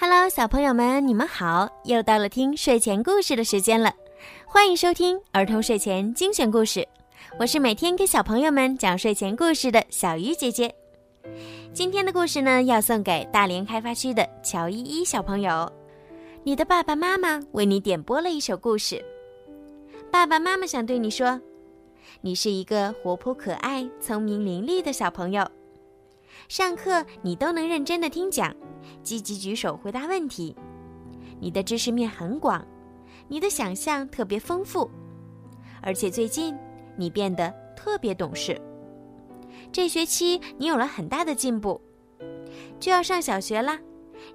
Hello，小朋友们，你们好！又到了听睡前故事的时间了，欢迎收听儿童睡前精选故事。我是每天给小朋友们讲睡前故事的小鱼姐姐。今天的故事呢，要送给大连开发区的乔依依小朋友。你的爸爸妈妈为你点播了一首故事，爸爸妈妈想对你说：你是一个活泼可爱、聪明伶俐的小朋友。上课你都能认真的听讲，积极举手回答问题，你的知识面很广，你的想象特别丰富，而且最近你变得特别懂事。这学期你有了很大的进步，就要上小学啦。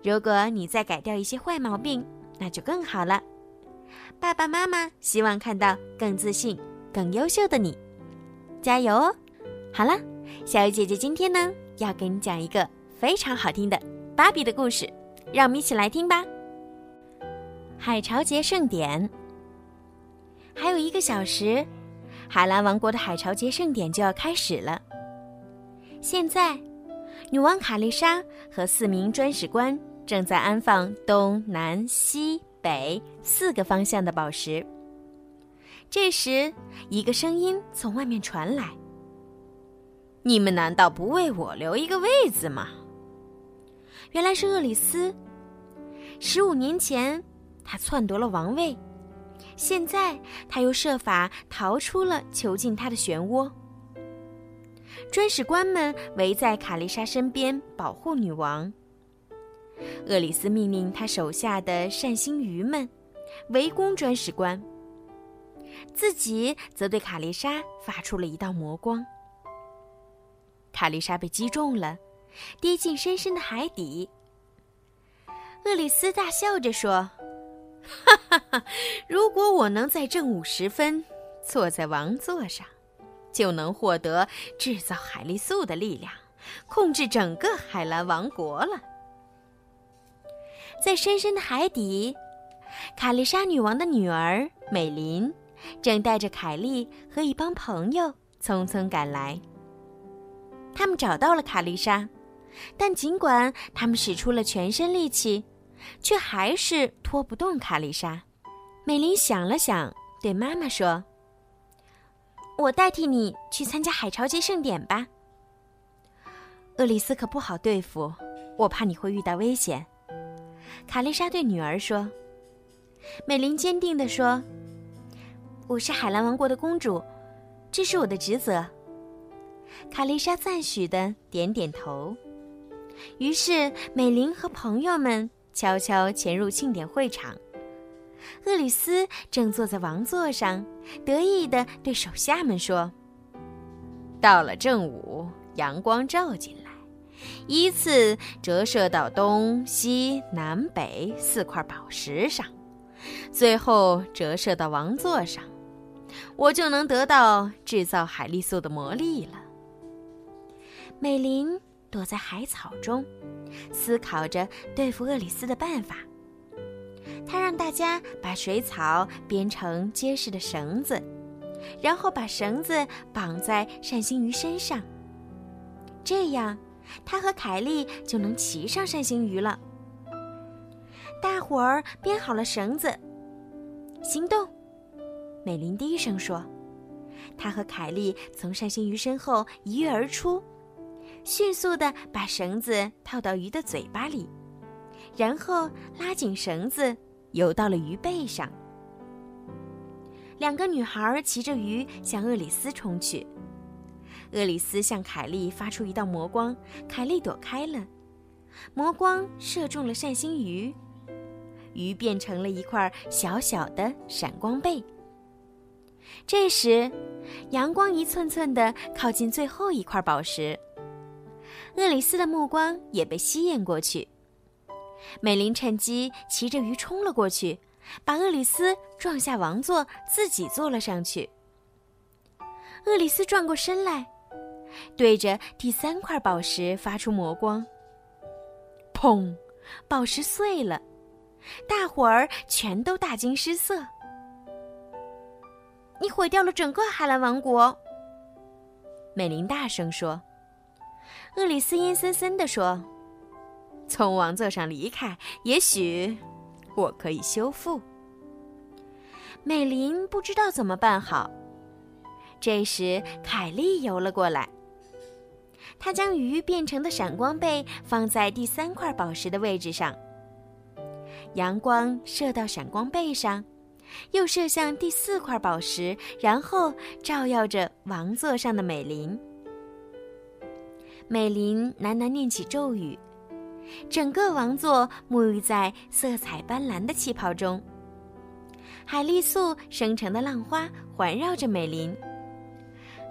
如果你再改掉一些坏毛病，那就更好了。爸爸妈妈希望看到更自信、更优秀的你，加油哦！好了，小鱼姐姐今天呢？要给你讲一个非常好听的芭比的故事，让我们一起来听吧。海潮节盛典还有一个小时，海蓝王国的海潮节盛典就要开始了。现在，女王卡丽莎和四名专使官正在安放东南西北四个方向的宝石。这时，一个声音从外面传来。你们难道不为我留一个位子吗？原来是厄里斯。十五年前，他篡夺了王位，现在他又设法逃出了囚禁他的漩涡。专使官们围在卡丽莎身边保护女王。厄里斯命令他手下的善心鱼们围攻专使官，自己则对卡丽莎发出了一道魔光。卡丽莎被击中了，跌进深深的海底。厄里斯大笑着说：“哈哈哈！如果我能在正午时分坐在王座上，就能获得制造海丽素的力量，控制整个海蓝王国了。”在深深的海底，卡丽莎女王的女儿美琳正带着凯莉和一帮朋友匆匆赶来。他们找到了卡丽莎，但尽管他们使出了全身力气，却还是拖不动卡丽莎。美琳想了想，对妈妈说：“我代替你去参加海潮节盛典吧。”厄里斯可不好对付，我怕你会遇到危险。”卡丽莎对女儿说。美琳坚定地说：“我是海蓝王国的公主，这是我的职责。”卡丽莎赞许的点点头，于是美玲和朋友们悄悄潜入庆典会场。厄里斯正坐在王座上，得意的对手下们说：“到了正午，阳光照进来，依次折射到东西南北四块宝石上，最后折射到王座上，我就能得到制造海丽素的魔力了。”美琳躲在海草中，思考着对付厄里斯的办法。他让大家把水草编成结实的绳子，然后把绳子绑在善心鱼身上。这样，他和凯莉就能骑上善心鱼了。大伙儿编好了绳子，行动！美琳低声说。他和凯莉从善心鱼身后一跃而出。迅速地把绳子套到鱼的嘴巴里，然后拉紧绳子，游到了鱼背上。两个女孩骑着鱼向厄里斯冲去，厄里斯向凯莉发出一道魔光，凯莉躲开了，魔光射中了善心鱼，鱼变成了一块小小的闪光贝。这时，阳光一寸寸地靠近最后一块宝石。厄里斯的目光也被吸引过去，美琳趁机骑着鱼冲了过去，把厄里斯撞下王座，自己坐了上去。厄里斯转过身来，对着第三块宝石发出魔光。砰！宝石碎了，大伙儿全都大惊失色。你毁掉了整个海蓝王国，美琳大声说。厄里斯阴森森地说：“从王座上离开，也许我可以修复。美林不知道怎么办好。这时，凯莉游了过来。她将鱼变成的闪光贝放在第三块宝石的位置上。阳光射到闪光贝上，又射向第四块宝石，然后照耀着王座上的美林。美琳喃喃念起咒语，整个王座沐浴在色彩斑斓的气泡中。海丽素生成的浪花环绕着美琳。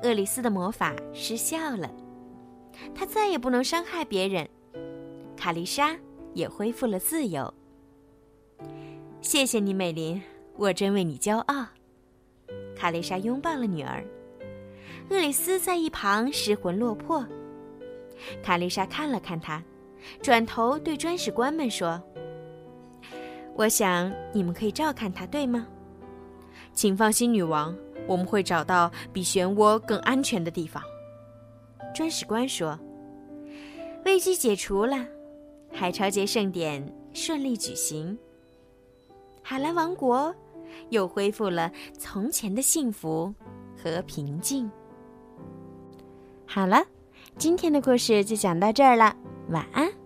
厄里斯的魔法失效了，他再也不能伤害别人。卡丽莎也恢复了自由。谢谢你，美琳，我真为你骄傲。卡丽莎拥抱了女儿。厄里斯在一旁失魂落魄。卡丽莎看了看他，转头对专使官们说：“我想你们可以照看他，对吗？请放心，女王，我们会找到比漩涡更安全的地方。”专使官说：“危机解除了，海潮节盛典顺利举行。海蓝王国又恢复了从前的幸福和平静。”好了。今天的故事就讲到这儿了，晚安。